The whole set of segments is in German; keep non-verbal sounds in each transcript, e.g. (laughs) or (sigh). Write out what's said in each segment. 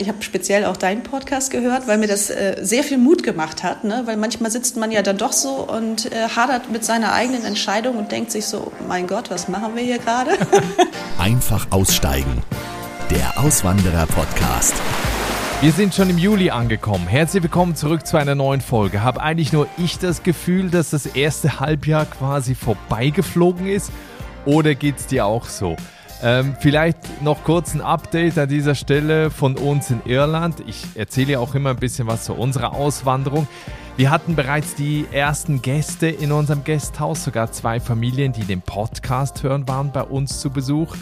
Ich habe speziell auch deinen Podcast gehört, weil mir das äh, sehr viel Mut gemacht hat. Ne? Weil manchmal sitzt man ja dann doch so und äh, hadert mit seiner eigenen Entscheidung und denkt sich so, mein Gott, was machen wir hier gerade? (laughs) Einfach aussteigen. Der Auswanderer-Podcast. Wir sind schon im Juli angekommen. Herzlich willkommen zurück zu einer neuen Folge. Habe eigentlich nur ich das Gefühl, dass das erste Halbjahr quasi vorbeigeflogen ist? Oder geht es dir auch so? Ähm, vielleicht noch kurz ein Update an dieser Stelle von uns in Irland. Ich erzähle ja auch immer ein bisschen was zu unserer Auswanderung. Wir hatten bereits die ersten Gäste in unserem Gasthaus, sogar zwei Familien, die den Podcast hören, waren bei uns zu Besuch.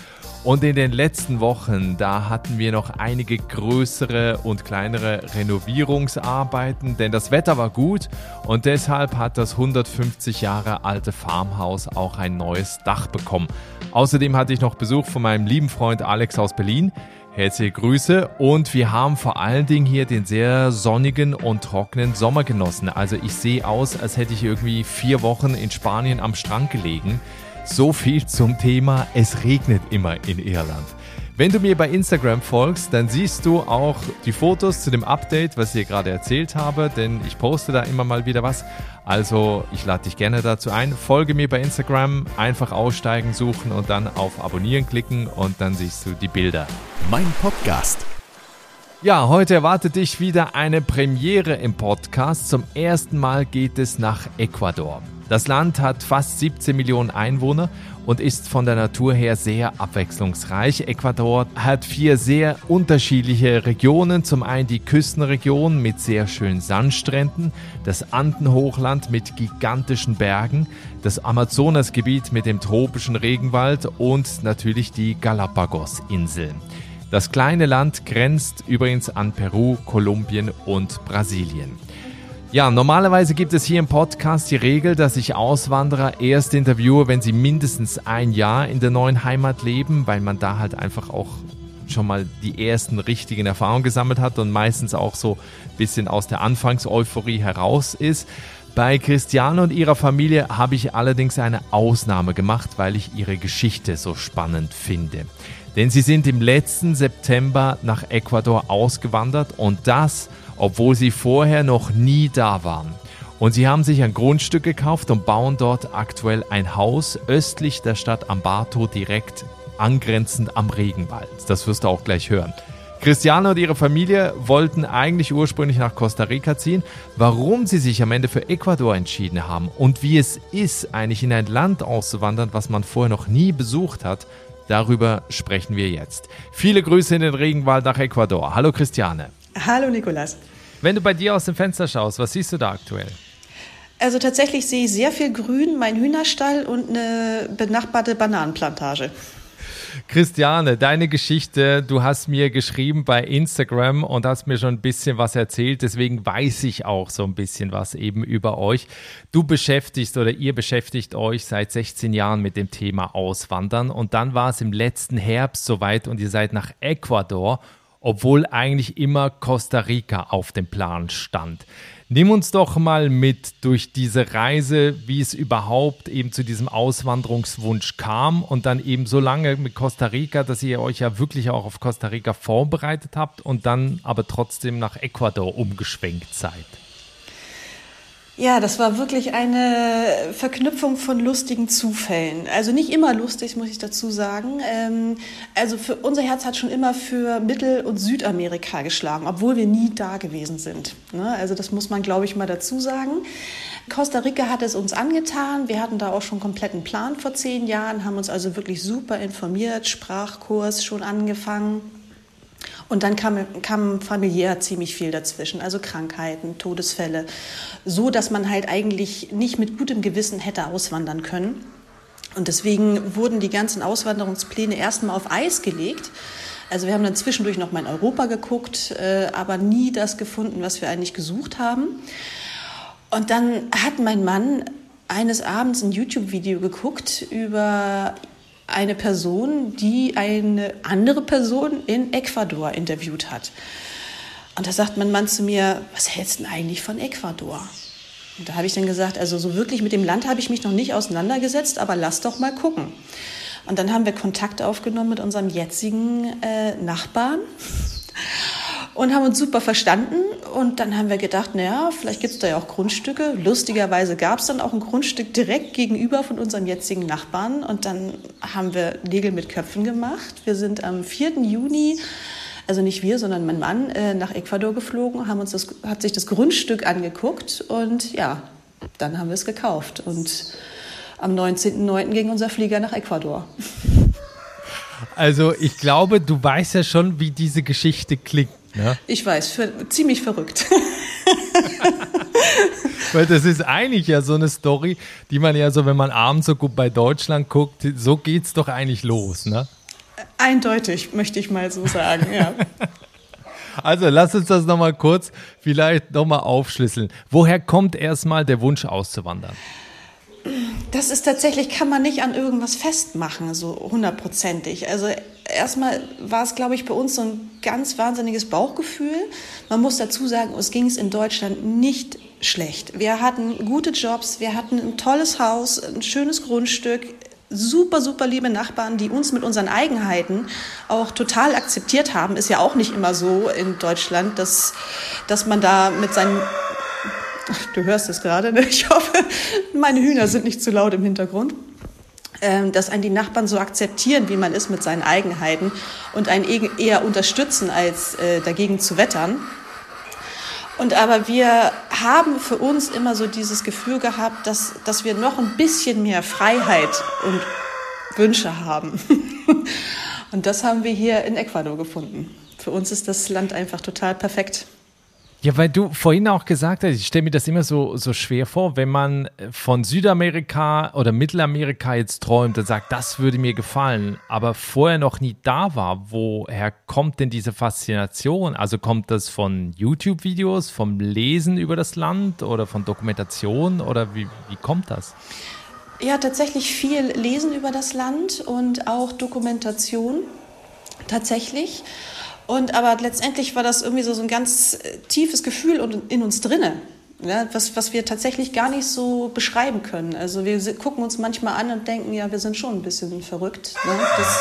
Und in den letzten Wochen, da hatten wir noch einige größere und kleinere Renovierungsarbeiten, denn das Wetter war gut und deshalb hat das 150 Jahre alte Farmhaus auch ein neues Dach bekommen. Außerdem hatte ich noch Besuch von meinem lieben Freund Alex aus Berlin. Herzliche Grüße und wir haben vor allen Dingen hier den sehr sonnigen und trockenen Sommer genossen. Also ich sehe aus, als hätte ich irgendwie vier Wochen in Spanien am Strand gelegen. So viel zum Thema, es regnet immer in Irland. Wenn du mir bei Instagram folgst, dann siehst du auch die Fotos zu dem Update, was ich dir gerade erzählt habe, denn ich poste da immer mal wieder was. Also ich lade dich gerne dazu ein. Folge mir bei Instagram, einfach aussteigen, suchen und dann auf Abonnieren klicken und dann siehst du die Bilder. Mein Podcast. Ja, heute erwartet dich wieder eine Premiere im Podcast. Zum ersten Mal geht es nach Ecuador. Das Land hat fast 17 Millionen Einwohner und ist von der Natur her sehr abwechslungsreich. Ecuador hat vier sehr unterschiedliche Regionen. Zum einen die Küstenregion mit sehr schönen Sandstränden, das Andenhochland mit gigantischen Bergen, das Amazonasgebiet mit dem tropischen Regenwald und natürlich die Galapagos-Inseln. Das kleine Land grenzt übrigens an Peru, Kolumbien und Brasilien. Ja, normalerweise gibt es hier im Podcast die Regel, dass ich Auswanderer erst interviewe, wenn sie mindestens ein Jahr in der neuen Heimat leben, weil man da halt einfach auch schon mal die ersten richtigen Erfahrungen gesammelt hat und meistens auch so ein bisschen aus der Anfangseuphorie heraus ist. Bei Christiane und ihrer Familie habe ich allerdings eine Ausnahme gemacht, weil ich ihre Geschichte so spannend finde. Denn sie sind im letzten September nach Ecuador ausgewandert und das obwohl sie vorher noch nie da waren. Und sie haben sich ein Grundstück gekauft und bauen dort aktuell ein Haus östlich der Stadt Ambato, direkt angrenzend am Regenwald. Das wirst du auch gleich hören. Christiane und ihre Familie wollten eigentlich ursprünglich nach Costa Rica ziehen. Warum sie sich am Ende für Ecuador entschieden haben und wie es ist, eigentlich in ein Land auszuwandern, was man vorher noch nie besucht hat, darüber sprechen wir jetzt. Viele Grüße in den Regenwald nach Ecuador. Hallo Christiane. Hallo Nikolas. Wenn du bei dir aus dem Fenster schaust, was siehst du da aktuell? Also tatsächlich sehe ich sehr viel Grün, mein Hühnerstall und eine benachbarte Bananenplantage. Christiane, deine Geschichte, du hast mir geschrieben bei Instagram und hast mir schon ein bisschen was erzählt, deswegen weiß ich auch so ein bisschen was eben über euch. Du beschäftigst oder ihr beschäftigt euch seit 16 Jahren mit dem Thema Auswandern und dann war es im letzten Herbst soweit und ihr seid nach Ecuador obwohl eigentlich immer Costa Rica auf dem Plan stand. Nimm uns doch mal mit durch diese Reise, wie es überhaupt eben zu diesem Auswanderungswunsch kam und dann eben so lange mit Costa Rica, dass ihr euch ja wirklich auch auf Costa Rica vorbereitet habt und dann aber trotzdem nach Ecuador umgeschwenkt seid. Ja, das war wirklich eine Verknüpfung von lustigen Zufällen. Also nicht immer lustig, muss ich dazu sagen. Ähm, also für, unser Herz hat schon immer für Mittel- und Südamerika geschlagen, obwohl wir nie da gewesen sind. Ne? Also das muss man, glaube ich, mal dazu sagen. Costa Rica hat es uns angetan. Wir hatten da auch schon einen kompletten Plan vor zehn Jahren, haben uns also wirklich super informiert, Sprachkurs schon angefangen und dann kam, kam familiär ziemlich viel dazwischen, also Krankheiten, Todesfälle, so dass man halt eigentlich nicht mit gutem Gewissen hätte auswandern können. Und deswegen wurden die ganzen Auswanderungspläne erstmal auf Eis gelegt. Also wir haben dann zwischendurch noch mal in Europa geguckt, äh, aber nie das gefunden, was wir eigentlich gesucht haben. Und dann hat mein Mann eines Abends ein YouTube-Video geguckt über eine Person, die eine andere Person in Ecuador interviewt hat. Und da sagt mein Mann zu mir, was hältst du denn eigentlich von Ecuador? Und da habe ich dann gesagt, also so wirklich mit dem Land habe ich mich noch nicht auseinandergesetzt, aber lass doch mal gucken. Und dann haben wir Kontakt aufgenommen mit unserem jetzigen äh, Nachbarn und haben uns super verstanden. Und dann haben wir gedacht, naja, vielleicht gibt es da ja auch Grundstücke. Lustigerweise gab es dann auch ein Grundstück direkt gegenüber von unserem jetzigen Nachbarn. Und dann haben wir Nägel mit Köpfen gemacht. Wir sind am 4. Juni also nicht wir, sondern mein Mann, äh, nach Ecuador geflogen, haben uns das, hat sich das Grundstück angeguckt und ja, dann haben wir es gekauft. Und am 19.09. ging unser Flieger nach Ecuador. Also ich glaube, du weißt ja schon, wie diese Geschichte klingt. Ne? Ich weiß, für, ziemlich verrückt. (laughs) Weil das ist eigentlich ja so eine Story, die man ja so, wenn man abends so gut bei Deutschland guckt, so geht es doch eigentlich los, ne? Eindeutig, möchte ich mal so sagen, ja. (laughs) Also lass uns das nochmal kurz vielleicht nochmal aufschlüsseln. Woher kommt erstmal der Wunsch auszuwandern? Das ist tatsächlich, kann man nicht an irgendwas festmachen, so hundertprozentig. Also erstmal war es, glaube ich, bei uns so ein ganz wahnsinniges Bauchgefühl. Man muss dazu sagen, es ging es in Deutschland nicht schlecht. Wir hatten gute Jobs, wir hatten ein tolles Haus, ein schönes Grundstück, super, super liebe Nachbarn, die uns mit unseren Eigenheiten auch total akzeptiert haben. Ist ja auch nicht immer so in Deutschland, dass, dass man da mit seinen Du hörst es gerade, ne? ich hoffe, meine Hühner sind nicht zu laut im Hintergrund. Ähm, dass einen die Nachbarn so akzeptieren, wie man ist mit seinen Eigenheiten und einen eher unterstützen, als äh, dagegen zu wettern. Und aber wir haben für uns immer so dieses Gefühl gehabt, dass, dass wir noch ein bisschen mehr Freiheit und Wünsche haben. (laughs) und das haben wir hier in Ecuador gefunden. Für uns ist das Land einfach total perfekt. Ja, weil du vorhin auch gesagt hast, ich stelle mir das immer so, so schwer vor, wenn man von Südamerika oder Mittelamerika jetzt träumt und sagt, das würde mir gefallen, aber vorher noch nie da war, woher kommt denn diese Faszination? Also kommt das von YouTube-Videos, vom Lesen über das Land oder von Dokumentation oder wie, wie kommt das? Ja, tatsächlich viel Lesen über das Land und auch Dokumentation tatsächlich. Und aber letztendlich war das irgendwie so, so ein ganz äh, tiefes Gefühl in uns drinne. Ja, was, was wir tatsächlich gar nicht so beschreiben können. Also wir gucken uns manchmal an und denken, ja, wir sind schon ein bisschen verrückt. Ne? Das,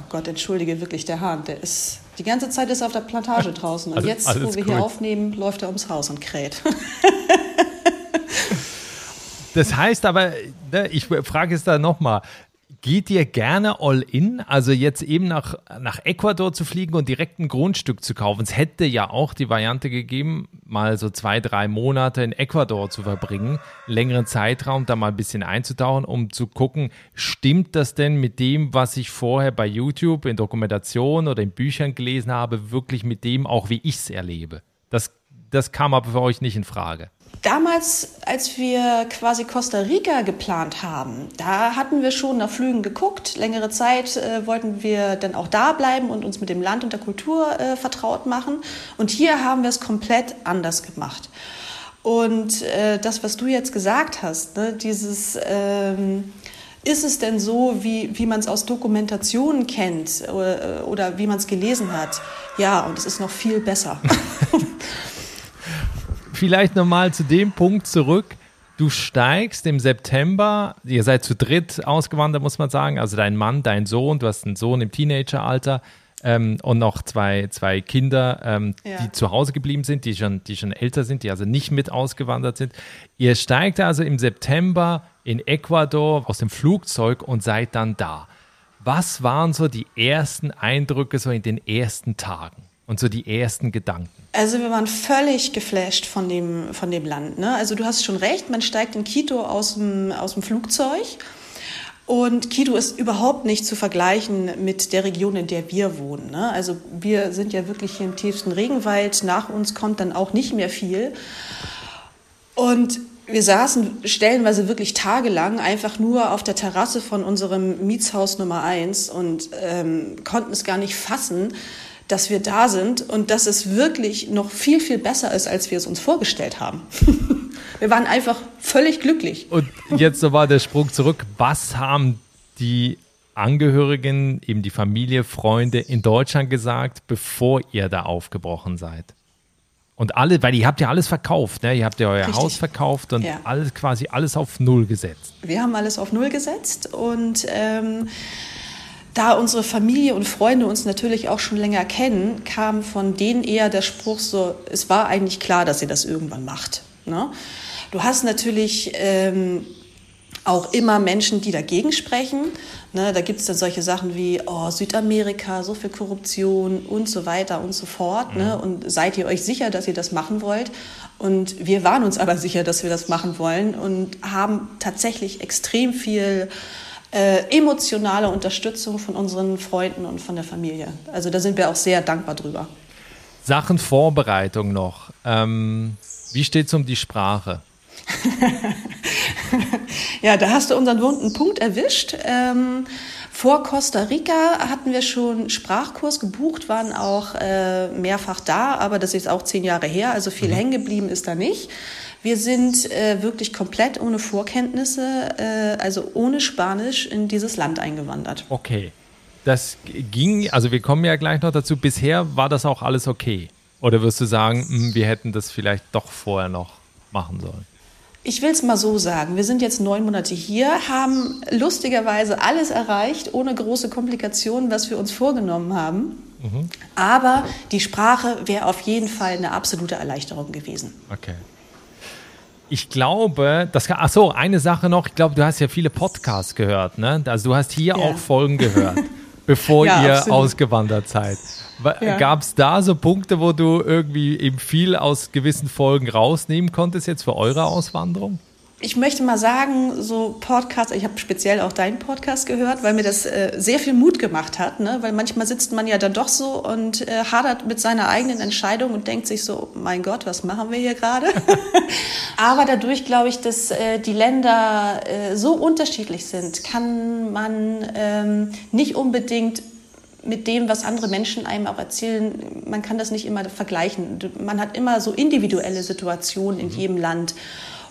oh Gott, entschuldige wirklich, der Hahn, der ist, die ganze Zeit ist er auf der Plantage draußen. Und alles, jetzt, alles wo wir gut. hier aufnehmen, läuft er ums Haus und kräht. Das heißt aber, ne, ich frage es da nochmal, Geht ihr gerne all in? Also jetzt eben nach, nach Ecuador zu fliegen und direkt ein Grundstück zu kaufen. Es hätte ja auch die Variante gegeben, mal so zwei, drei Monate in Ecuador zu verbringen, längeren Zeitraum, da mal ein bisschen einzutauchen, um zu gucken, stimmt das denn mit dem, was ich vorher bei YouTube in Dokumentationen oder in Büchern gelesen habe, wirklich mit dem auch, wie ich es erlebe? Das, das kam aber für euch nicht in Frage. Damals, als wir quasi Costa Rica geplant haben, da hatten wir schon nach Flügen geguckt. Längere Zeit äh, wollten wir dann auch da bleiben und uns mit dem Land und der Kultur äh, vertraut machen. Und hier haben wir es komplett anders gemacht. Und äh, das, was du jetzt gesagt hast, ne, dieses ähm, ist es denn so, wie, wie man es aus Dokumentationen kennt oder, äh, oder wie man es gelesen hat? Ja, und es ist noch viel besser. (laughs) (laughs) vielleicht nochmal zu dem Punkt zurück. Du steigst im September, ihr seid zu dritt ausgewandert, muss man sagen. Also dein Mann, dein Sohn, du hast einen Sohn im Teenageralter ähm, und noch zwei, zwei Kinder, ähm, ja. die zu Hause geblieben sind, die schon, die schon älter sind, die also nicht mit ausgewandert sind. Ihr steigt also im September in Ecuador aus dem Flugzeug und seid dann da. Was waren so die ersten Eindrücke so in den ersten Tagen? Und so die ersten Gedanken? Also wir waren völlig geflasht von dem, von dem Land. Ne? Also du hast schon recht, man steigt in Quito aus dem, aus dem Flugzeug. Und Quito ist überhaupt nicht zu vergleichen mit der Region, in der wir wohnen. Ne? Also wir sind ja wirklich hier im tiefsten Regenwald. Nach uns kommt dann auch nicht mehr viel. Und wir saßen stellenweise wirklich tagelang einfach nur auf der Terrasse von unserem Mietshaus Nummer eins und ähm, konnten es gar nicht fassen, dass wir da sind und dass es wirklich noch viel, viel besser ist, als wir es uns vorgestellt haben. (laughs) wir waren einfach völlig glücklich. Und jetzt so war der Sprung zurück. Was haben die Angehörigen, eben die Familie, Freunde in Deutschland gesagt, bevor ihr da aufgebrochen seid? Und alle, weil ihr habt ja alles verkauft, ne? Ihr habt ja euer Richtig. Haus verkauft und ja. alles quasi alles auf Null gesetzt. Wir haben alles auf Null gesetzt und ähm, Da unsere Familie und Freunde uns natürlich auch schon länger kennen, kam von denen eher der Spruch so, es war eigentlich klar, dass ihr das irgendwann macht. Ne? Du hast natürlich ähm, auch immer Menschen, die dagegen sprechen. Ne, da gibt es dann solche Sachen wie oh, Südamerika, so viel Korruption und so weiter und so fort. Ne? Mhm. Und seid ihr euch sicher, dass ihr das machen wollt? Und wir waren uns aber sicher, dass wir das machen wollen und haben tatsächlich extrem viel äh, emotionale Unterstützung von unseren Freunden und von der Familie. Also da sind wir auch sehr dankbar drüber. Sachen Vorbereitung noch. Ähm, wie steht es um die Sprache? (laughs) ja, da hast du unseren wunden Punkt erwischt. Ähm, vor Costa Rica hatten wir schon Sprachkurs gebucht, waren auch äh, mehrfach da, aber das ist auch zehn Jahre her, also viel mhm. hängen geblieben ist da nicht. Wir sind äh, wirklich komplett ohne Vorkenntnisse, äh, also ohne Spanisch in dieses Land eingewandert. Okay. Das ging, also wir kommen ja gleich noch dazu. Bisher war das auch alles okay. Oder wirst du sagen, mh, hm, wir hätten das vielleicht doch vorher noch machen sollen? Ich will es mal so sagen, wir sind jetzt neun Monate hier, haben lustigerweise alles erreicht, ohne große Komplikationen, was wir uns vorgenommen haben. Mhm. Aber die Sprache wäre auf jeden Fall eine absolute Erleichterung gewesen. Okay. Ich glaube, das kann, ach so, eine Sache noch. Ich glaube, du hast ja viele Podcasts gehört, ne? Also du hast hier ja. auch Folgen gehört, (laughs) bevor ja, ihr absolut. ausgewandert seid. Ja. Gab es da so Punkte, wo du irgendwie eben viel aus gewissen Folgen rausnehmen konntest jetzt für eure Auswanderung? Ich möchte mal sagen, so Podcasts, ich habe speziell auch deinen Podcast gehört, weil mir das äh, sehr viel Mut gemacht hat, ne? weil manchmal sitzt man ja dann doch so und äh, hadert mit seiner eigenen Entscheidung und denkt sich so, mein Gott, was machen wir hier gerade? (laughs) Aber dadurch glaube ich, dass äh, die Länder äh, so unterschiedlich sind, kann man ähm, nicht unbedingt mit dem, was andere Menschen einem auch erzählen, man kann das nicht immer vergleichen. Man hat immer so individuelle Situationen in mhm. jedem Land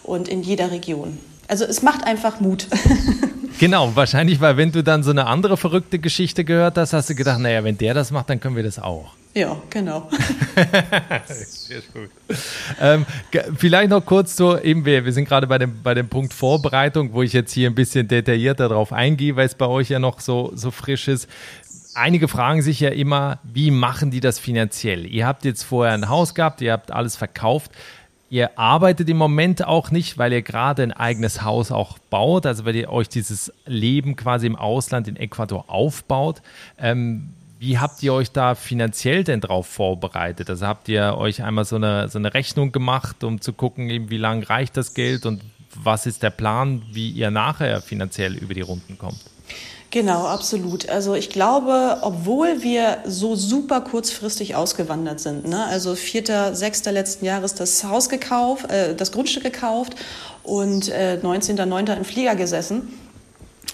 und in jeder Region. Also es macht einfach Mut. (laughs) genau, wahrscheinlich, weil wenn du dann so eine andere verrückte Geschichte gehört hast, hast du gedacht, naja, wenn der das macht, dann können wir das auch. Ja, genau. Sehr (laughs) gut. Ähm, vielleicht noch kurz so, eben wir, wir sind gerade bei dem, bei dem Punkt Vorbereitung, wo ich jetzt hier ein bisschen detaillierter darauf eingehe, weil es bei euch ja noch so, so frisch ist einige fragen sich ja immer, wie machen die das finanziell? Ihr habt jetzt vorher ein Haus gehabt, ihr habt alles verkauft. Ihr arbeitet im Moment auch nicht, weil ihr gerade ein eigenes Haus auch baut, also weil ihr euch dieses Leben quasi im Ausland in Ecuador aufbaut. Ähm, wie habt ihr euch da finanziell denn drauf vorbereitet? Also habt ihr euch einmal so eine, so eine Rechnung gemacht, um zu gucken, eben, wie lange reicht das Geld und was ist der Plan, wie ihr nachher finanziell über die Runden kommt? Genau, absolut. Also ich glaube, obwohl wir so super kurzfristig ausgewandert sind, ne? also vierter, sechster letzten Jahres das Haus gekauft, äh, das Grundstück gekauft und äh, 19.09. im Flieger gesessen,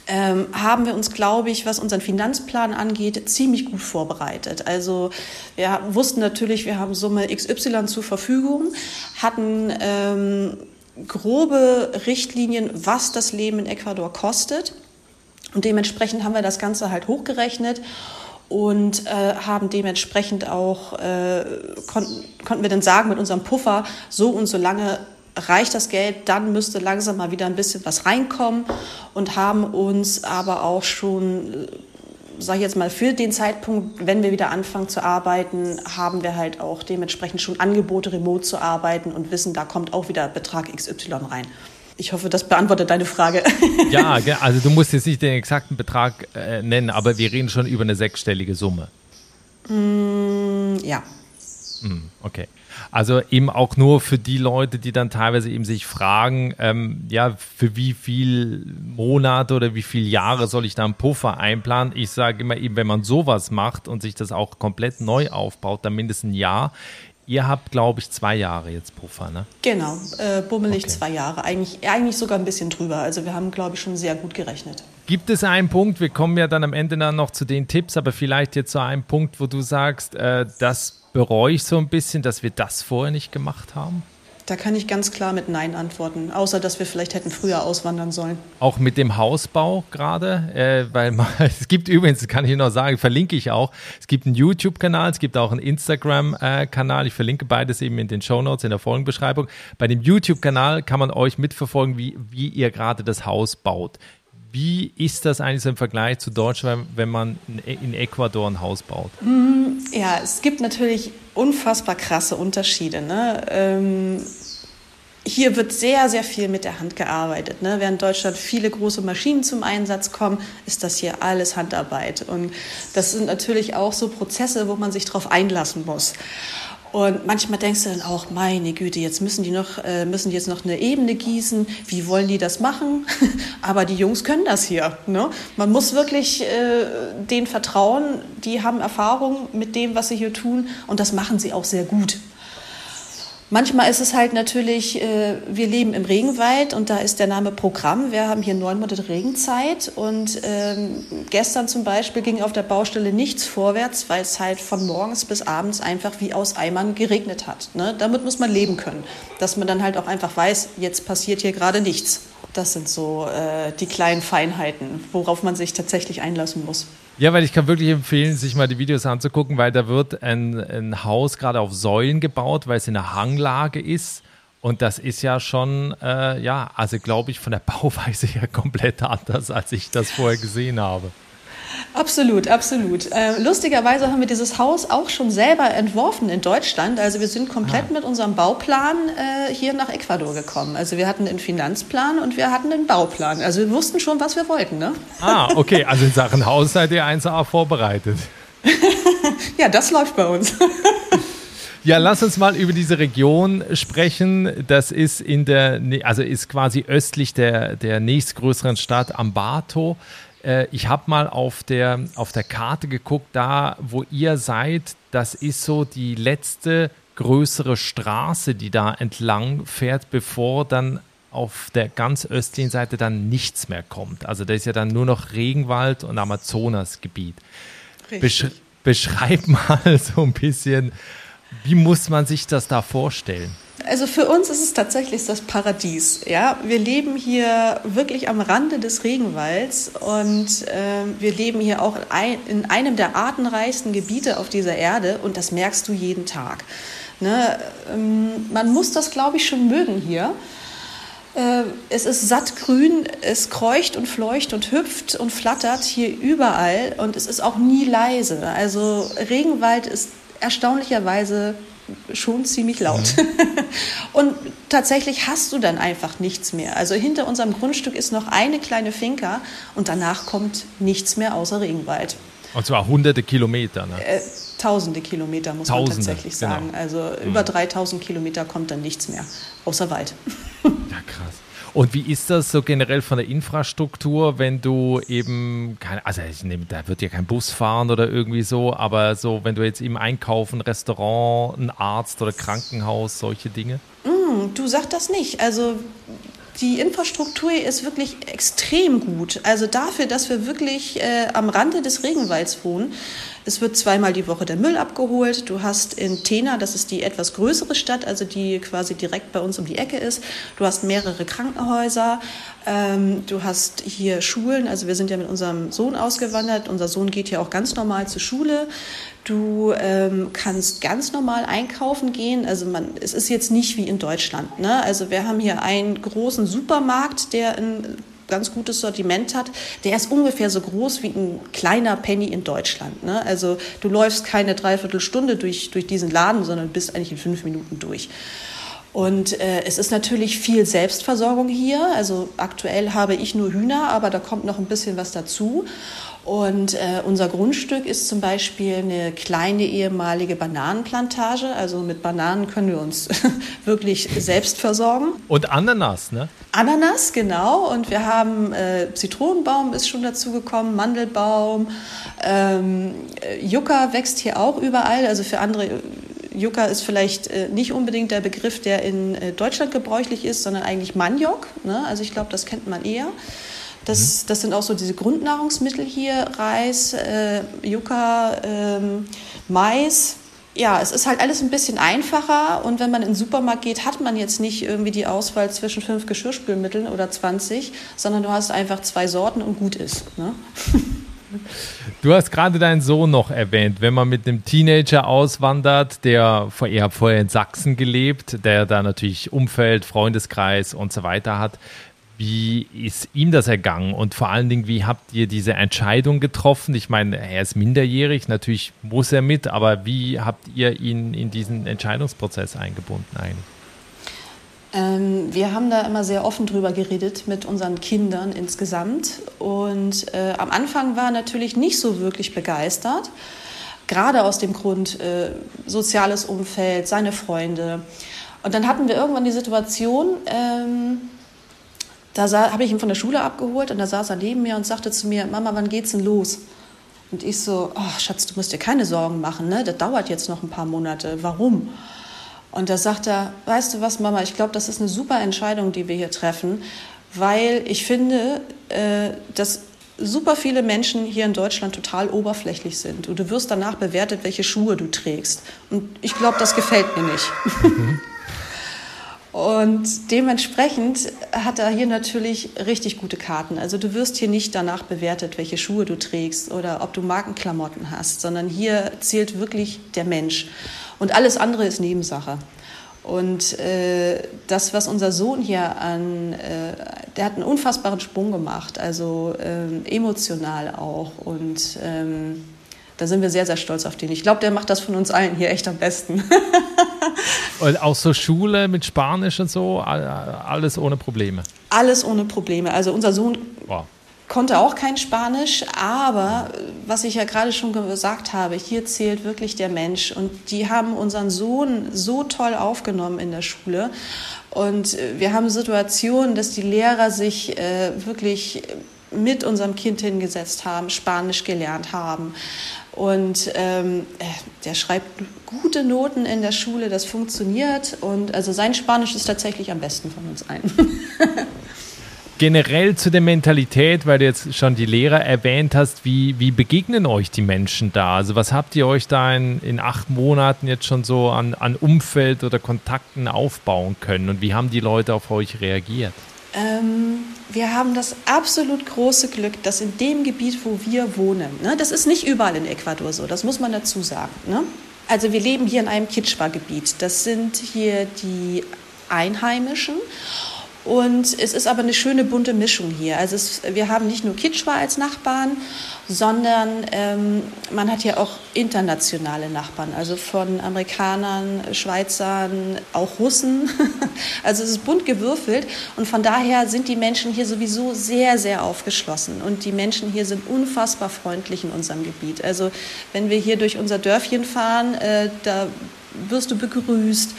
ähm, haben wir uns, glaube ich, was unseren Finanzplan angeht, ziemlich gut vorbereitet. Also wir wussten natürlich, wir haben Summe XY zur Verfügung, hatten ähm, grobe Richtlinien, was das Leben in Ecuador kostet und dementsprechend haben wir das Ganze halt hochgerechnet und äh, haben dementsprechend auch, äh, konnten, konnten wir dann sagen mit unserem Puffer, so und so lange reicht das Geld, dann müsste langsam mal wieder ein bisschen was reinkommen und haben uns aber auch schon, sage ich jetzt mal, für den Zeitpunkt, wenn wir wieder anfangen zu arbeiten, haben wir halt auch dementsprechend schon Angebote, remote zu arbeiten und wissen, da kommt auch wieder Betrag XY rein. Ich hoffe, das beantwortet deine Frage. (laughs) Ja, also du musst jetzt nicht den exakten Betrag äh, nennen, aber wir reden schon über eine sechsstellige Summe. Mm, ja. Mm, okay. Also eben auch nur für die Leute, die dann teilweise eben sich fragen, ähm, ja, für wie viel Monate oder wie viele Jahre soll ich da einen Puffer einplanen? Ich sage immer eben, wenn man sowas macht und sich das auch komplett neu aufbaut, dann mindestens ein Jahr. Ihr habt, glaube ich, zwei Jahre jetzt Puffer, ne? Genau, äh, bummelig okay. zwei Jahre. Eigentlich, eigentlich sogar ein bisschen drüber. Also wir haben, glaube ich, schon sehr gut gerechnet. Gibt es einen Punkt, wir kommen ja dann am Ende dann noch zu den Tipps, aber vielleicht jetzt so einen Punkt, wo du sagst, äh, das bereue ich so ein bisschen, dass wir das vorher nicht gemacht haben? Da kann ich ganz klar mit Nein antworten, außer dass wir vielleicht hätten früher auswandern sollen. Auch mit dem Hausbau gerade, äh, weil man, (laughs) es gibt übrigens, kann ich noch sagen, verlinke ich auch, es gibt einen YouTube-Kanal, es gibt auch einen Instagram-Kanal, ich verlinke beides eben in den Show Notes in der Folgenbeschreibung. Bei dem YouTube-Kanal kann man euch mitverfolgen, wie, wie ihr gerade das Haus baut. Wie ist das eigentlich im Vergleich zu Deutschland, wenn man in Ecuador ein Haus baut? Ja, es gibt natürlich unfassbar krasse Unterschiede. Ne? Ähm, hier wird sehr, sehr viel mit der Hand gearbeitet. Ne? Während Deutschland viele große Maschinen zum Einsatz kommen, ist das hier alles Handarbeit. Und das sind natürlich auch so Prozesse, wo man sich darauf einlassen muss. Und manchmal denkst du dann auch, meine Güte, jetzt müssen die noch, äh, müssen die jetzt noch eine Ebene gießen. Wie wollen die das machen? (laughs) Aber die Jungs können das hier. Ne? Man muss wirklich äh, denen vertrauen. Die haben Erfahrung mit dem, was sie hier tun. Und das machen sie auch sehr gut. Manchmal ist es halt natürlich, äh, wir leben im Regenwald und da ist der Name Programm. Wir haben hier neun Monate Regenzeit und ähm, gestern zum Beispiel ging auf der Baustelle nichts vorwärts, weil es halt von morgens bis abends einfach wie aus Eimern geregnet hat. Ne? Damit muss man leben können, dass man dann halt auch einfach weiß, jetzt passiert hier gerade nichts. Das sind so äh, die kleinen Feinheiten, worauf man sich tatsächlich einlassen muss. Ja, weil ich kann wirklich empfehlen, sich mal die Videos anzugucken, weil da wird ein, ein Haus gerade auf Säulen gebaut, weil es in einer Hanglage ist. Und das ist ja schon, äh, ja, also glaube ich, von der (laughs) Bauweise her komplett anders, als ich das vorher gesehen habe. Absolut, absolut. Äh, lustigerweise haben wir dieses Haus auch schon selber entworfen in Deutschland. Also wir sind komplett ah. mit unserem Bauplan äh, hier nach Ecuador gekommen. Also wir hatten einen Finanzplan und wir hatten einen Bauplan. Also wir wussten schon, was wir wollten. Ne? Ah, (laughs) okay. Also in Sachen Haus seid ihr 1A vorbereitet. (laughs) ja, das läuft bei uns. (laughs) Ja, lass uns mal über diese Region sprechen. Das ist in der, also ist quasi östlich der, der nächstgrößeren Stadt Ambato. Äh, ich habe mal auf der, auf der Karte geguckt, da wo ihr seid, das ist so die letzte größere Straße, die da entlang fährt, bevor dann auf der ganz östlichen Seite dann nichts mehr kommt. Also da ist ja dann nur noch Regenwald und Amazonasgebiet. Besch beschreib (laughs) mal so ein bisschen, wie muss man sich das da vorstellen? Also für uns ist es tatsächlich das Paradies. Ja, wir leben hier wirklich am Rande des Regenwalds und äh, wir leben hier auch in einem der artenreichsten Gebiete auf dieser Erde und das merkst du jeden Tag. Ne? Ähm, man muss das, glaube ich, schon mögen hier. Äh, es ist sattgrün, es kreucht und fleucht und hüpft und flattert hier überall und es ist auch nie leise. Also Regenwald ist erstaunlicherweise schon ziemlich laut. Mhm. (laughs) und tatsächlich hast du dann einfach nichts mehr. Also hinter unserem Grundstück ist noch eine kleine Finca und danach kommt nichts mehr außer Regenwald. Und zwar hunderte Kilometer, ne? Äh, tausende Kilometer, muss Tausende, man tatsächlich genau. sagen. Also mhm. über 3000 Kilometer kommt dann nichts mehr, außer Wald. ja, krass. Und wie ist das so generell von der Infrastruktur, wenn du eben, keine, also ich nehme, da wird ja kein Bus fahren oder irgendwie so, aber so, wenn du jetzt im Einkaufen, Restaurant, ein Arzt oder Krankenhaus, solche Dinge? Mm, du sagst das nicht. Also die Infrastruktur ist wirklich extrem gut. Also dafür, dass wir wirklich äh, am Rande des Regenwalds wohnen, es wird zweimal die Woche der Müll abgeholt. Du hast in Tena, das ist die etwas größere Stadt, also die quasi direkt bei uns um die Ecke ist, du hast mehrere Krankenhäuser, ähm, du hast hier Schulen, also wir sind ja mit unserem Sohn ausgewandert. Unser Sohn geht ja auch ganz normal zur Schule. Du ähm, kannst ganz normal einkaufen gehen. Also man, es ist jetzt nicht wie in Deutschland. Ne? Also wir haben hier einen großen Supermarkt, der in ganz gutes Sortiment hat, der ist ungefähr so groß wie ein kleiner Penny in Deutschland. Ne? Also du läufst keine Dreiviertelstunde durch, durch diesen Laden, sondern bist eigentlich in fünf Minuten durch. Und äh, es ist natürlich viel Selbstversorgung hier. Also aktuell habe ich nur Hühner, aber da kommt noch ein bisschen was dazu. Und äh, unser Grundstück ist zum Beispiel eine kleine ehemalige Bananenplantage. Also mit Bananen können wir uns (laughs) wirklich selbst versorgen. Und Ananas, ne? Ananas, genau. Und wir haben äh, Zitronenbaum ist schon dazu gekommen, Mandelbaum. Ähm, Yucca wächst hier auch überall. Also für andere Yucca ist vielleicht äh, nicht unbedingt der Begriff, der in äh, Deutschland gebräuchlich ist, sondern eigentlich Maniok. Ne? Also ich glaube, das kennt man eher. Das, mhm. das sind auch so diese Grundnahrungsmittel hier, Reis, äh, Yucca, ähm, Mais. Ja, es ist halt alles ein bisschen einfacher und wenn man in den Supermarkt geht, hat man jetzt nicht irgendwie die Auswahl zwischen fünf Geschirrspülmitteln oder 20, sondern du hast einfach zwei Sorten und gut ist. Ne? (laughs) Du hast gerade deinen Sohn noch erwähnt. Wenn man mit einem Teenager auswandert, der ihr habt vorher in Sachsen gelebt, der da natürlich Umfeld, Freundeskreis und so weiter hat, Wie ist ihm das ergangen? Und vor allen Dingen, wie habt ihr diese Entscheidung getroffen? Ich meine, er ist minderjährig, natürlich muss er mit, aber wie habt ihr ihn in diesen Entscheidungsprozess eingebunden eigentlich? Ähm, wir haben da immer sehr offen drüber geredet mit unseren Kindern insgesamt. Und äh, am Anfang war er natürlich nicht so wirklich begeistert, gerade aus dem Grund äh, soziales Umfeld, seine Freunde. Und dann hatten wir irgendwann die Situation, ähm, da habe ich ihn von der Schule abgeholt und da saß er neben mir und sagte zu mir, Mama, wann geht's denn los? Und ich so, oh, Schatz, du musst dir keine Sorgen machen, ne? das dauert jetzt noch ein paar Monate. Warum? Und da sagt er, weißt du was, Mama, ich glaube, das ist eine super Entscheidung, die wir hier treffen, weil ich finde, äh, dass super viele Menschen hier in Deutschland total oberflächlich sind. Und du wirst danach bewertet, welche Schuhe du trägst. Und ich glaube, das gefällt mir nicht. Mhm. (laughs) Und dementsprechend hat er hier natürlich richtig gute Karten. Also du wirst hier nicht danach bewertet, welche Schuhe du trägst oder ob du Markenklamotten hast, sondern hier zählt wirklich der Mensch. Und alles andere ist Nebensache. Und äh, das, was unser Sohn hier an, äh, der hat einen unfassbaren Sprung gemacht, also ähm, emotional auch. Und ähm, da sind wir sehr, sehr stolz auf den. Ich glaube, der macht das von uns allen hier echt am besten. (laughs) und auch so Schule mit Spanisch und so, alles ohne Probleme. Alles ohne Probleme. Also unser Sohn wow. konnte auch kein Spanisch, aber was ich ja gerade schon gesagt habe, hier zählt wirklich der Mensch. Und die haben unseren Sohn so toll aufgenommen in der Schule. Und wir haben Situationen, dass die Lehrer sich äh, wirklich mit unserem Kind hingesetzt haben, Spanisch gelernt haben. Und ähm, äh, der schreibt gute Noten in der Schule, das funktioniert. Und also sein Spanisch ist tatsächlich am besten von uns allen. (laughs) Generell zu der Mentalität, weil du jetzt schon die Lehrer erwähnt hast, wie, wie begegnen euch die Menschen da? Also was habt ihr euch da in, in acht Monaten jetzt schon so an, an Umfeld oder Kontakten aufbauen können? Und wie haben die Leute auf euch reagiert? Ähm, wir haben das absolut große Glück, dass in dem Gebiet, wo wir wohnen, ne, das ist nicht überall in Ecuador so, das muss man dazu sagen. Ne? Also wir leben hier in einem Kitschwa-Gebiet. Das sind hier die Einheimischen und es ist aber eine schöne bunte Mischung hier. Also es, wir haben nicht nur Kitschwa als Nachbarn, sondern ähm, man hat ja auch internationale Nachbarn, also von Amerikanern, Schweizern, auch Russen. (laughs) also es ist bunt gewürfelt und von daher sind die Menschen hier sowieso sehr, sehr aufgeschlossen und die Menschen hier sind unfassbar freundlich in unserem Gebiet. Also wenn wir hier durch unser Dörfchen fahren, äh, da wirst du begrüßt.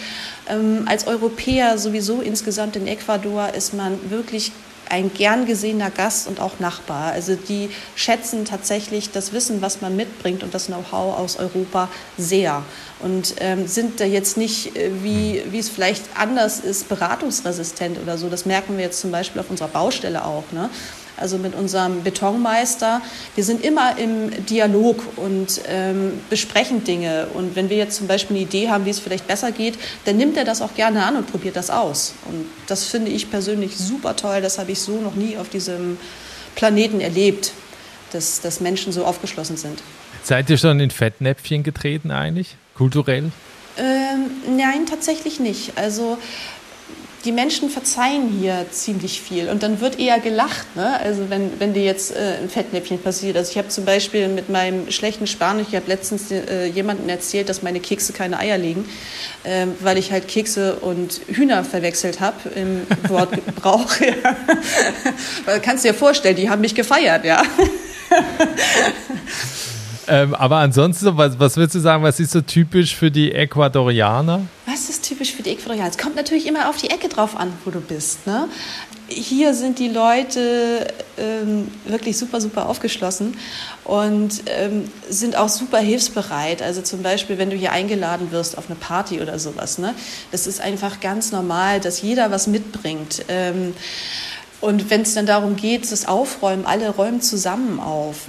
Ähm, als Europäer sowieso insgesamt in Ecuador ist man wirklich ein gern gesehener Gast und auch Nachbar. Also die schätzen tatsächlich das Wissen, was man mitbringt und das Know-how aus Europa sehr und ähm, sind da jetzt nicht, äh, wie, wie es vielleicht anders ist, beratungsresistent oder so. Das merken wir jetzt zum Beispiel auf unserer Baustelle auch. Ne? Also mit unserem Betonmeister. Wir sind immer im Dialog und ähm, besprechen Dinge. Und wenn wir jetzt zum Beispiel eine Idee haben, wie es vielleicht besser geht, dann nimmt er das auch gerne an und probiert das aus. Und das finde ich persönlich super toll. Das habe ich so noch nie auf diesem Planeten erlebt, dass, dass Menschen so aufgeschlossen sind. Seid ihr schon in Fettnäpfchen getreten eigentlich, kulturell? Ähm, nein, tatsächlich nicht. Also die Menschen verzeihen hier ziemlich viel und dann wird eher gelacht. Ne? Also wenn, wenn dir jetzt äh, ein Fettnäpfchen passiert. Also ich habe zum Beispiel mit meinem schlechten Spanisch, ich habe letztens äh, jemandem erzählt, dass meine Kekse keine Eier legen, äh, weil ich halt Kekse und Hühner verwechselt habe im (laughs) Wortgebrauch. ja. (laughs) Kannst dir vorstellen, die haben mich gefeiert, ja. (laughs) Ähm, aber ansonsten, was, was würdest du sagen, was ist so typisch für die Ecuadorianer? Was ist typisch für die Ecuadorianer? Es kommt natürlich immer auf die Ecke drauf an, wo du bist. Ne? Hier sind die Leute ähm, wirklich super, super aufgeschlossen und ähm, sind auch super hilfsbereit. Also zum Beispiel, wenn du hier eingeladen wirst auf eine Party oder sowas. Ne? Das ist einfach ganz normal, dass jeder was mitbringt. Ähm, und wenn es dann darum geht, das Aufräumen, alle räumen zusammen auf.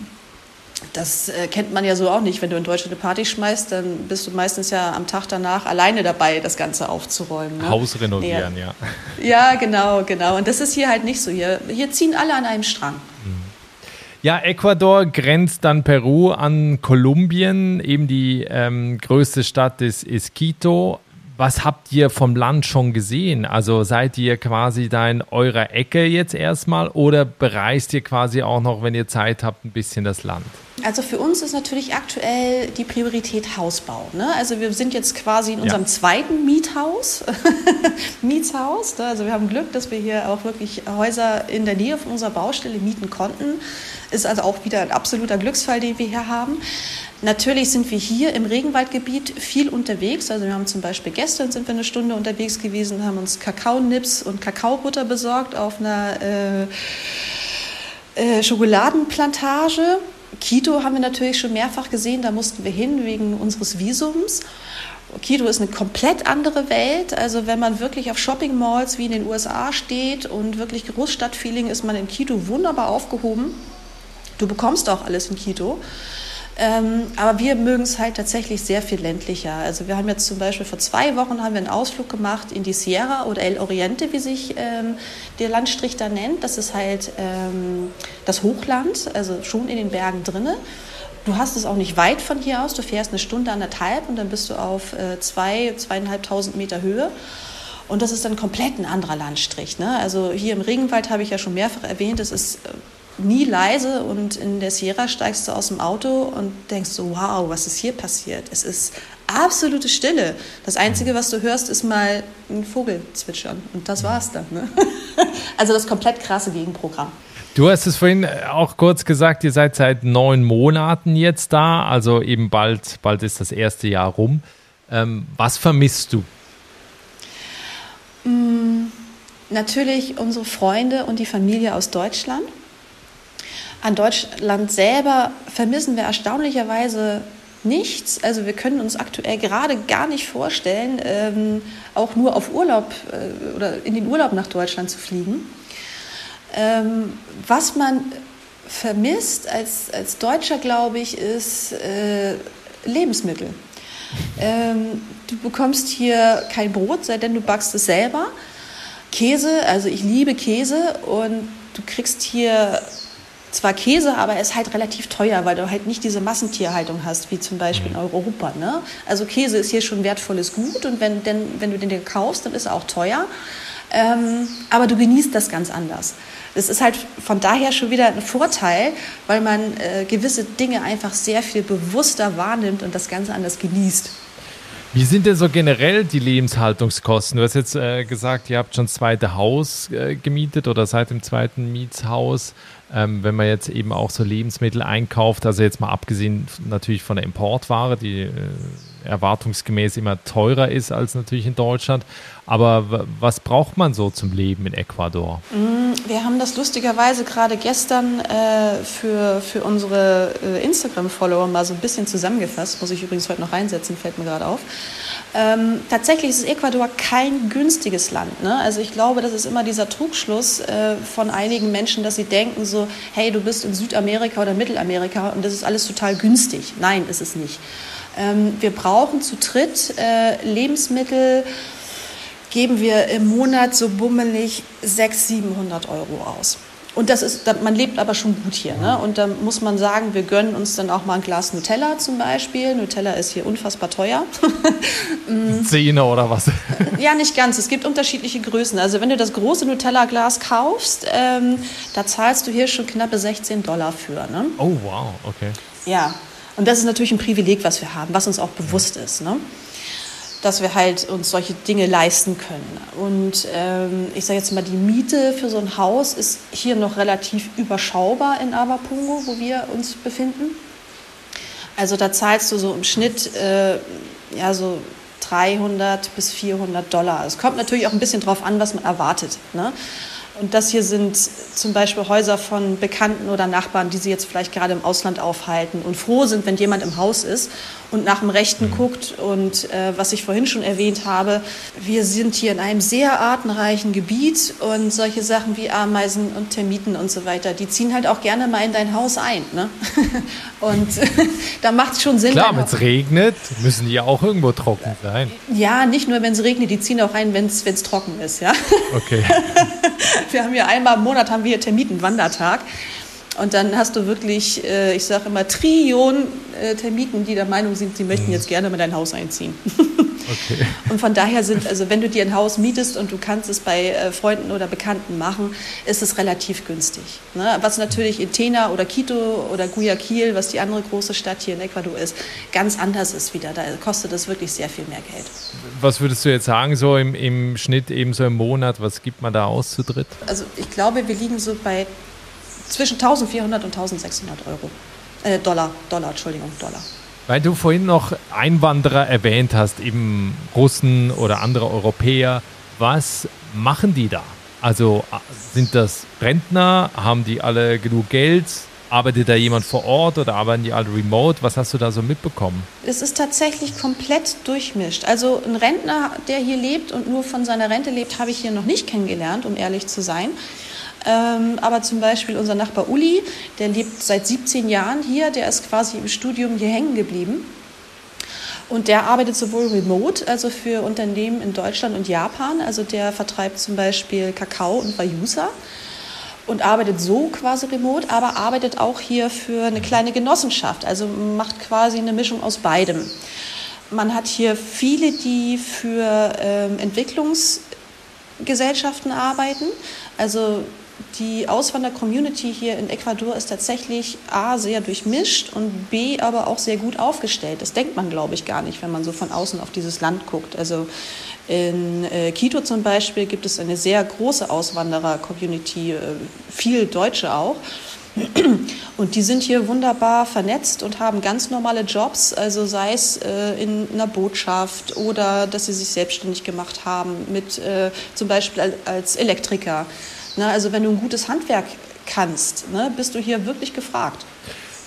Das äh, kennt man ja so auch nicht. Wenn du in Deutschland eine Party schmeißt, dann bist du meistens ja am Tag danach alleine dabei, das Ganze aufzuräumen. Ne? Haus renovieren, ja. ja. genau, genau. Und das ist hier halt nicht so. Hier, hier ziehen alle an einem Strang. Mhm. Ja, Ecuador grenzt dann Peru an Kolumbien. Eben die ähm, größte Stadt ist, ist Quito. was habt ihr vom Land schon gesehen? Also seid ihr quasi da in eurer Ecke jetzt erstmal oder bereist ihr quasi auch noch, wenn ihr Zeit habt, ein bisschen das Land? Also für uns ist natürlich aktuell die Priorität Hausbau. Ne? Also wir sind jetzt quasi in unserem ja. zweiten Miethaus, (laughs) Mietshaus. Ne? Also wir haben Glück, dass wir hier auch wirklich Häuser in der Nähe von unserer Baustelle mieten konnten. Ist also auch wieder ein absoluter Glücksfall, den wir hier haben. Natürlich sind wir hier im Regenwaldgebiet viel unterwegs. Also wir haben zum Beispiel gestern sind wir eine Stunde unterwegs gewesen, haben uns Kakaonips und Kakaobutter besorgt auf einer äh, äh, Schokoladenplantage. Quito haben wir natürlich schon mehrfach gesehen, da mussten wir hin wegen unseres Visums. Quito ist eine komplett andere Welt. Also wenn man wirklich auf Shopping Malls wie in den USA steht und wirklich Großstadtfeeling, ist man in Quito wunderbar aufgehoben. Du bekommst auch alles in Quito. Ähm, aber wir mögen es halt tatsächlich sehr viel ländlicher. Also wir haben jetzt zum Beispiel vor zwei Wochen haben wir einen Ausflug gemacht in die Sierra oder El Oriente, wie sich ähm, der Landstrich da nennt. Das ist halt ähm, das Hochland, also schon in den Bergen drinne. Du hast es auch nicht weit von hier aus. Du fährst eine Stunde anderthalb und dann bist du auf äh, zwei, zweieinhalbtausend Meter Höhe. Und das ist dann komplett ein anderer Landstrich. Ne? Also hier im Regenwald habe ich ja schon mehrfach erwähnt, es ist äh, nie leise und in der Sierra steigst du aus dem Auto und denkst so, wow, was ist hier passiert? Es ist absolute Stille. Das Einzige, was du hörst, ist mal ein Vogel zwitschern und das war's dann. Ne? (laughs) Also das komplett krasse Gegenprogramm. Du hast es vorhin auch kurz gesagt, ihr seid seit neun Monaten jetzt da, also eben bald, bald ist das erste Jahr rum. Ähm, was vermisst du? Mm, natürlich unsere Freunde und die Familie aus Deutschland. An Deutschland selber vermissen wir erstaunlicherweise nichts. Also wir können uns aktuell gerade gar nicht vorstellen, ähm, auch nur auf Urlaub äh, oder in den Urlaub nach Deutschland zu fliegen. Ähm, was man vermisst als, als Deutscher, glaube ich, ist äh, Lebensmittel. Ähm, du bekommst hier kein Brot, sei denn du backst es selber. Käse, also ich liebe Käse und du kriegst hier zwar Käse, aber er ist halt relativ teuer, weil du halt nicht diese Massentierhaltung hast, wie zum Beispiel in mhm. Europa. Ne? Also Käse ist hier schon wertvolles Gut und wenn, denn, wenn du den dir kaufst, dann ist er auch teuer. Ähm, aber du genießt das ganz anders. Das ist halt von daher schon wieder ein Vorteil, weil man äh, gewisse Dinge einfach sehr viel bewusster wahrnimmt und das Ganze anders genießt. Wie sind denn so generell die Lebenshaltungskosten? Du hast jetzt äh, gesagt, ihr habt schon das zweite Haus äh, gemietet oder seid im zweiten Mietshaus. Ähm, wenn man jetzt eben auch so Lebensmittel einkauft, also jetzt mal abgesehen natürlich von der Importware, die äh, erwartungsgemäß immer teurer ist als natürlich in Deutschland. Aber was braucht man so zum Leben in Ecuador? Mm, wir haben das lustigerweise gerade gestern äh, für, für unsere äh, Instagram-Follower mal so ein bisschen zusammengefasst. Muss ich übrigens heute noch reinsetzen, fällt mir gerade auf. Ähm, tatsächlich ist Ecuador kein günstiges Land. Ne? Also ich glaube, das ist immer dieser Trugschluss äh, von einigen Menschen, dass sie denken so, hey, du bist in Südamerika oder Mittelamerika und das ist alles total günstig. Nein, ist es nicht. Ähm, wir brauchen zu dritt äh, Lebensmittel, geben wir im Monat so bummelig 600, 700 Euro aus. Und das ist, man lebt aber schon gut hier. Ne? Und da muss man sagen, wir gönnen uns dann auch mal ein Glas Nutella zum Beispiel. Nutella ist hier unfassbar teuer. (laughs) Mm. Zehner oder was? ja, nicht ganz. Es gibt unterschiedliche Größen. Also wenn du das große Nutella-Glas kaufst, ähm, da zahlst du hier schon knappe 16 Dollar für. Ne? Oh, wow, okay. Ja, und das ist natürlich ein Privileg, was wir haben, was uns auch bewusst ist. Ne? Dass wir halt uns solche Dinge leisten können. Und ähm, ich sage jetzt mal, die Miete für so ein Haus ist hier noch relativ überschaubar in Avapungo, wo wir uns befinden. Also da zahlst du so im Schnitt äh, ja so 300 bis 400 Dollar. Es kommt natürlich auch ein bisschen drauf an, was man erwartet. Ne? Und das hier sind zum Beispiel Häuser von Bekannten oder Nachbarn, die sie jetzt vielleicht gerade im Ausland aufhalten und froh sind, wenn jemand im Haus ist und nach dem Rechten mhm. guckt. Und äh, was ich vorhin schon erwähnt habe, wir sind hier in einem sehr artenreichen Gebiet und solche Sachen wie Ameisen und Termiten und so weiter, die ziehen halt auch gerne mal in dein Haus ein. Ne? (laughs) und (laughs) da macht es schon Sinn. Klar, wenn es regnet, müssen die ja auch irgendwo trocken sein. Ja, nicht nur, wenn es regnet, die ziehen auch rein, wenn es trocken ist. Ja? Okay. (laughs) wir haben ja einmal im Monat haben wir hier Termitenwandertag. Und dann hast du wirklich, äh, ich sage immer, Trillionen äh, Termiten, die der Meinung sind, sie möchten mhm. jetzt gerne mal dein Haus einziehen. (laughs) Okay. Und von daher sind, also wenn du dir ein Haus mietest und du kannst es bei äh, Freunden oder Bekannten machen, ist es relativ günstig. Ne? Was natürlich in Tena oder Quito oder Guayaquil, was die andere große Stadt hier in Ecuador ist, ganz anders ist wieder. Da kostet es wirklich sehr viel mehr Geld. Was würdest du jetzt sagen, so im, im Schnitt eben so im Monat, was gibt man da aus zu dritt? Also ich glaube, wir liegen so bei zwischen 1400 und 1600 Euro. Äh, Dollar, Dollar, Entschuldigung, Dollar. Weil du vorhin noch Einwanderer erwähnt hast, eben Russen oder andere Europäer. Was machen die da? Also sind das Rentner? Haben die alle genug Geld? Arbeitet da jemand vor Ort oder arbeiten die alle remote? Was hast du da so mitbekommen? Es ist tatsächlich komplett durchmischt. Also ein Rentner, der hier lebt und nur von seiner Rente lebt, habe ich hier noch nicht kennengelernt, um ehrlich zu sein. Ähm, aber zum Beispiel unser Nachbar Uli, der lebt seit 17 Jahren hier, der ist quasi im Studium hier hängen geblieben. Und der arbeitet sowohl remote, also für Unternehmen in Deutschland und Japan. Also der vertreibt zum Beispiel Kakao und Bayusa und arbeitet so quasi remote, aber arbeitet auch hier für eine kleine Genossenschaft. Also macht quasi eine Mischung aus beidem. Man hat hier viele, die für ähm, Entwicklungsgesellschaften arbeiten. Also die Auswander-Community hier in Ecuador ist tatsächlich A, sehr durchmischt und B, aber auch sehr gut aufgestellt. Das denkt man, glaube ich, gar nicht, wenn man so von außen auf dieses Land guckt. Also in äh, Quito zum Beispiel gibt es eine sehr große Auswanderer-Community, äh, viel Deutsche auch. Und die sind hier wunderbar vernetzt und haben ganz normale Jobs, also sei es äh, in einer Botschaft oder dass sie sich selbstständig gemacht haben, mit äh, zum Beispiel als Elektriker. Ne? Also wenn du ein gutes Handwerk kannst, ne, bist du hier wirklich gefragt.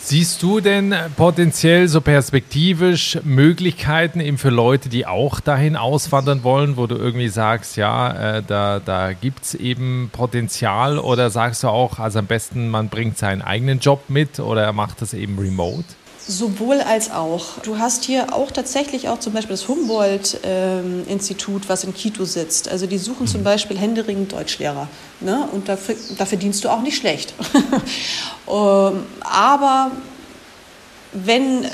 Siehst du denn potenziell so perspektivisch Möglichkeiten eben für Leute, die auch dahin auswandern wollen, wo du irgendwie sagst, ja, äh, da, da gibt es eben Potenzial oder sagst du auch, also am besten man bringt seinen eigenen Job mit oder er macht das eben remote? Sowohl als auch. Du hast hier auch tatsächlich auch zum Beispiel das Humboldt-Institut, was in Quito sitzt. Also die suchen zum mhm. Beispiel händeringend Deutschlehrer. Ne? Und da, da verdienst du auch nicht schlecht. (laughs) ähm, aber wenn,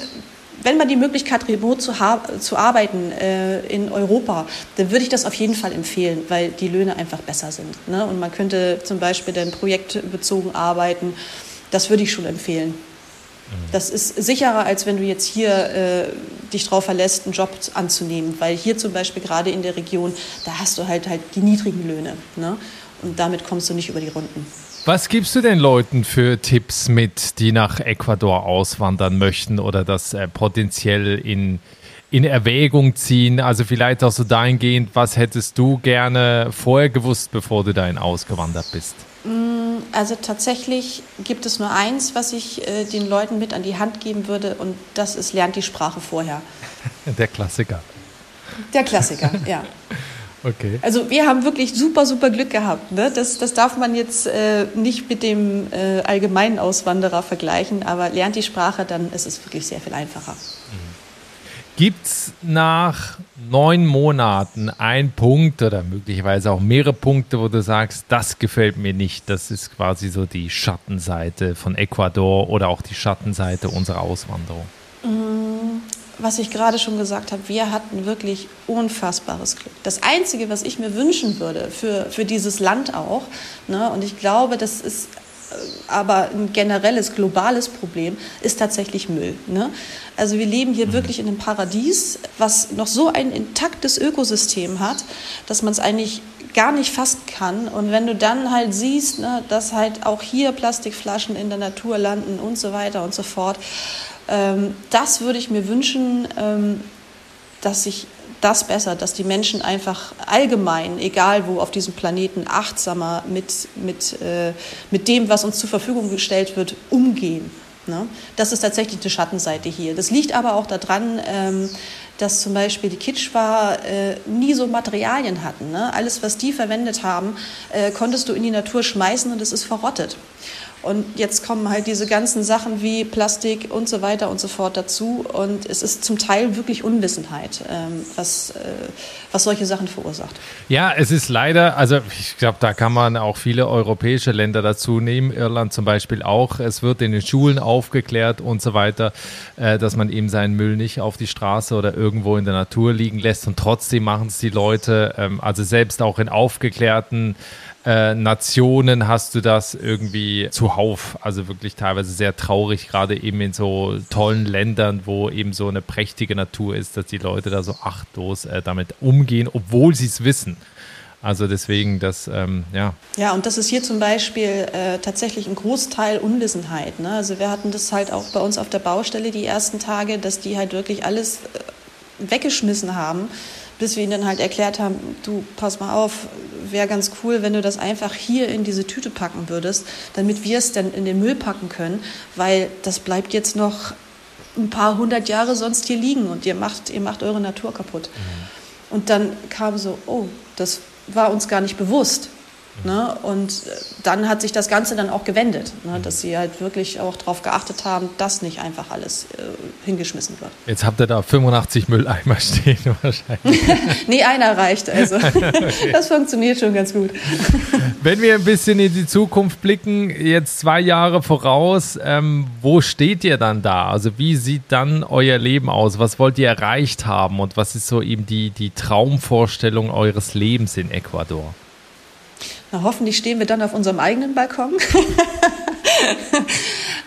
wenn man die Möglichkeit hat, remote zu, zu arbeiten äh, in Europa, dann würde ich das auf jeden Fall empfehlen, weil die Löhne einfach besser sind. Ne? Und man könnte zum Beispiel dann projektbezogen arbeiten. Das würde ich schon empfehlen. Das ist sicherer, als wenn du jetzt hier äh, dich darauf verlässt, einen Job anzunehmen. Weil hier zum Beispiel gerade in der Region, da hast du halt, halt die niedrigen Löhne. Ne? Und damit kommst du nicht über die Runden. Was gibst du den Leuten für Tipps mit, die nach Ecuador auswandern möchten oder das äh, potenziell in, in Erwägung ziehen? Also vielleicht auch so dahingehend, was hättest du gerne vorher gewusst, bevor du dahin ausgewandert bist? Mm, also tatsächlich gibt es nur eins, was ich äh, den Leuten mit an die Hand geben würde, und das ist, lernt die Sprache vorher. (laughs) Der Klassiker. Der Klassiker, ja. (laughs) Okay. Also wir haben wirklich super, super Glück gehabt. Ne? Das, das darf man jetzt äh, nicht mit dem äh, allgemeinen Auswanderer vergleichen, aber lernt die Sprache, dann ist es wirklich sehr viel einfacher. Gibt es nach neun Monaten einen Punkt oder möglicherweise auch mehrere Punkte, wo du sagst, das gefällt mir nicht? Das ist quasi so die Schattenseite von Ecuador oder auch die Schattenseite unserer Auswanderung. Mm, was ich gerade schon gesagt habe, wir hatten wirklich unfassbares Glück. Das Einzige, was ich mir wünschen würde für, für dieses Land auch, ne, und ich glaube, das ist aber ein generelles, globales Problem ist tatsächlich Müll. Ne? Also wir leben hier mhm. wirklich in einem Paradies, was noch so ein intaktes Ökosystem hat, dass man es eigentlich gar nicht fassen kann. Und wenn du dann halt siehst, ne, dass halt auch hier Plastikflaschen in der Natur landen und so weiter und so fort, ähm, das würde ich mir wünschen, ähm, dass sich das besser, dass die Menschen einfach allgemein, egal wo auf diesem Planeten, achtsamer mit, mit, äh, mit dem, was uns zur Verfügung gestellt wird, umgehen. Ne? Das ist tatsächlich die Schattenseite hier. Das liegt aber auch daran, ähm, dass zum Beispiel die Kitschwa äh, nie so Materialien hatten. Ne? Alles, was die verwendet haben, äh, konntest du in die Natur schmeißen und es ist verrottet. Und jetzt kommen halt diese ganzen Sachen wie Plastik und so weiter und so fort dazu. Und es ist zum Teil wirklich Unwissenheit, ähm, was, äh, was solche Sachen verursacht. Ja, es ist leider, also ich glaube, da kann man auch viele europäische Länder dazu nehmen, Irland zum Beispiel auch. Es wird in den Schulen aufgeklärt und so weiter, äh, dass man eben seinen Müll nicht auf die Straße oder irgendwo in der Natur liegen lässt. Und trotzdem machen es die Leute, ähm, also selbst auch in aufgeklärten Nationen hast du das irgendwie zuhauf. Also wirklich teilweise sehr traurig, gerade eben in so tollen Ländern, wo eben so eine prächtige Natur ist, dass die Leute da so achtlos äh, damit umgehen, obwohl sie es wissen. Also deswegen, das, ähm, ja. Ja, und das ist hier zum Beispiel äh, tatsächlich ein Großteil Unwissenheit. Ne? Also wir hatten das halt auch bei uns auf der Baustelle die ersten Tage, dass die halt wirklich alles äh, weggeschmissen haben, bis wir ihnen dann halt erklärt haben, du, pass mal auf, wäre ganz cool, wenn du das einfach hier in diese Tüte packen würdest, damit wir es dann in den Müll packen können, weil das bleibt jetzt noch ein paar hundert Jahre sonst hier liegen und ihr macht, ihr macht eure Natur kaputt. Mhm. Und dann kam so, oh, das war uns gar nicht bewusst. Ne? Und dann hat sich das Ganze dann auch gewendet, ne? dass sie halt wirklich auch darauf geachtet haben, dass nicht einfach alles äh, hingeschmissen wird. Jetzt habt ihr da 85 Mülleimer (laughs) stehen wahrscheinlich. (laughs) nee, einer reicht. Also (laughs) das funktioniert schon ganz gut. Wenn wir ein bisschen in die Zukunft blicken, jetzt zwei Jahre voraus, ähm, wo steht ihr dann da? Also wie sieht dann euer Leben aus? Was wollt ihr erreicht haben und was ist so eben die, die Traumvorstellung eures Lebens in Ecuador? Na, hoffentlich stehen wir dann auf unserem eigenen Balkon. (laughs)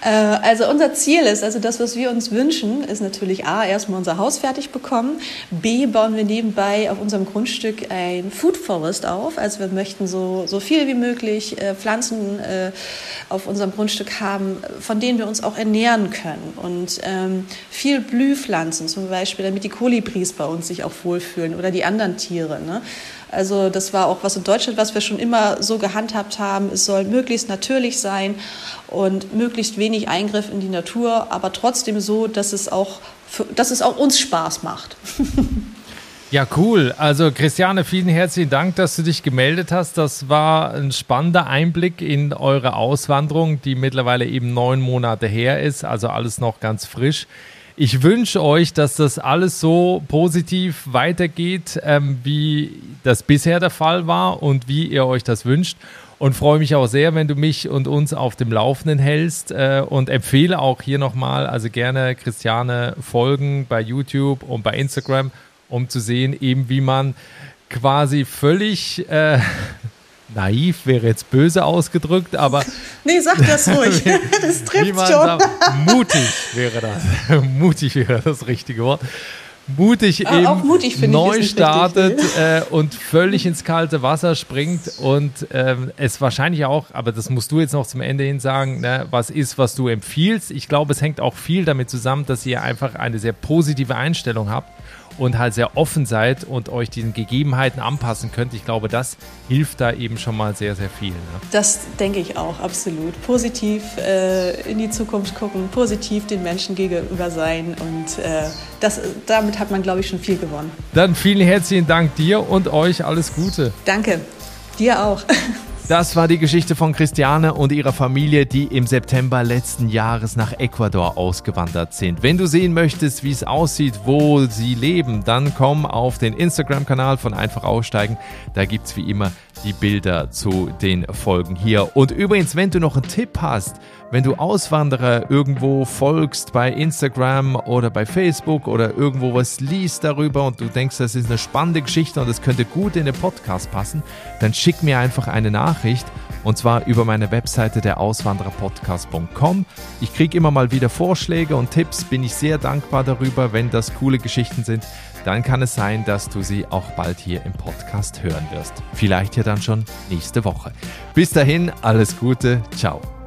Äh, also unser Ziel ist, also das, was wir uns wünschen, ist natürlich A, erstmal unser Haus fertig bekommen. B, bauen wir nebenbei auf unserem Grundstück ein Food Forest auf. Also wir möchten so, so viel wie möglich äh, Pflanzen äh, auf unserem Grundstück haben, von denen wir uns auch ernähren können. Und ähm, viel Blühpflanzen zum Beispiel, damit die Kolibris bei uns sich auch wohlfühlen oder die anderen Tiere. Ne? Also das war auch was in Deutschland, was wir schon immer so gehandhabt haben. Es soll möglichst natürlich sein und möglichst wenig Eingriff in die Natur, aber trotzdem so, dass es auch, für, dass es auch uns Spaß macht. (laughs) Ja, cool. Also Christiane, vielen herzlichen Dank, dass du dich gemeldet hast. Das war ein spannender Einblick in eure Auswanderung, die mittlerweile eben neun Monate her ist, also alles noch ganz frisch. Ich wünsche euch, dass das alles so positiv weitergeht, ähm, wie das bisher der Fall war und wie ihr euch das wünscht. Und freue mich auch sehr, wenn du mich und uns auf dem Laufenden hältst äh, und empfehle auch hier nochmal, also gerne Christiane folgen bei YouTube und bei Instagram, um zu sehen, eben wie man quasi völlig äh, (laughs) naiv wäre jetzt böse ausgedrückt, aber. (laughs) Nee, sag das ruhig. (laughs) das trifft schon. Sagt, mutig wäre das. mutig wäre das richtige Wort. Mutig ah, eben mutig, neu startet äh, und völlig ins kalte Wasser springt und ähm, es wahrscheinlich auch, aber das musst du jetzt noch zum Ende hin sagen, ne, was ist, was du empfiehlst. Ich glaube, es hängt auch viel damit zusammen, dass ihr einfach eine sehr positive Einstellung habt und halt sehr offen seid und euch diesen Gegebenheiten anpassen könnt. Ich glaube, das hilft da eben schon mal sehr, sehr viel. Ne? Das denke ich auch, absolut. Positiv äh, in die Zukunft gucken, positiv den Menschen gegenüber sein und äh, das, damit hat man, glaube ich, schon viel gewonnen. Dann vielen herzlichen Dank dir und euch alles Gute. Danke, dir auch. (laughs) Das war die Geschichte von Christiane und ihrer Familie, die im September letzten Jahres nach Ecuador ausgewandert sind. Wenn du sehen möchtest, wie es aussieht, wo sie leben, dann komm auf den Instagram-Kanal von Einfach Aussteigen. Da gibt es wie immer die Bilder zu den Folgen hier. Und übrigens, wenn du noch einen Tipp hast, wenn du Auswanderer irgendwo folgst bei Instagram oder bei Facebook oder irgendwo was liest darüber und du denkst, das ist eine spannende Geschichte und das könnte gut in den Podcast passen, dann schick mir einfach eine Nachricht und zwar über meine Webseite der Auswandererpodcast.com. Ich kriege immer mal wieder Vorschläge und Tipps, bin ich sehr dankbar darüber, wenn das coole Geschichten sind dann kann es sein, dass du sie auch bald hier im Podcast hören wirst. Vielleicht ja dann schon nächste Woche. Bis dahin, alles Gute, ciao.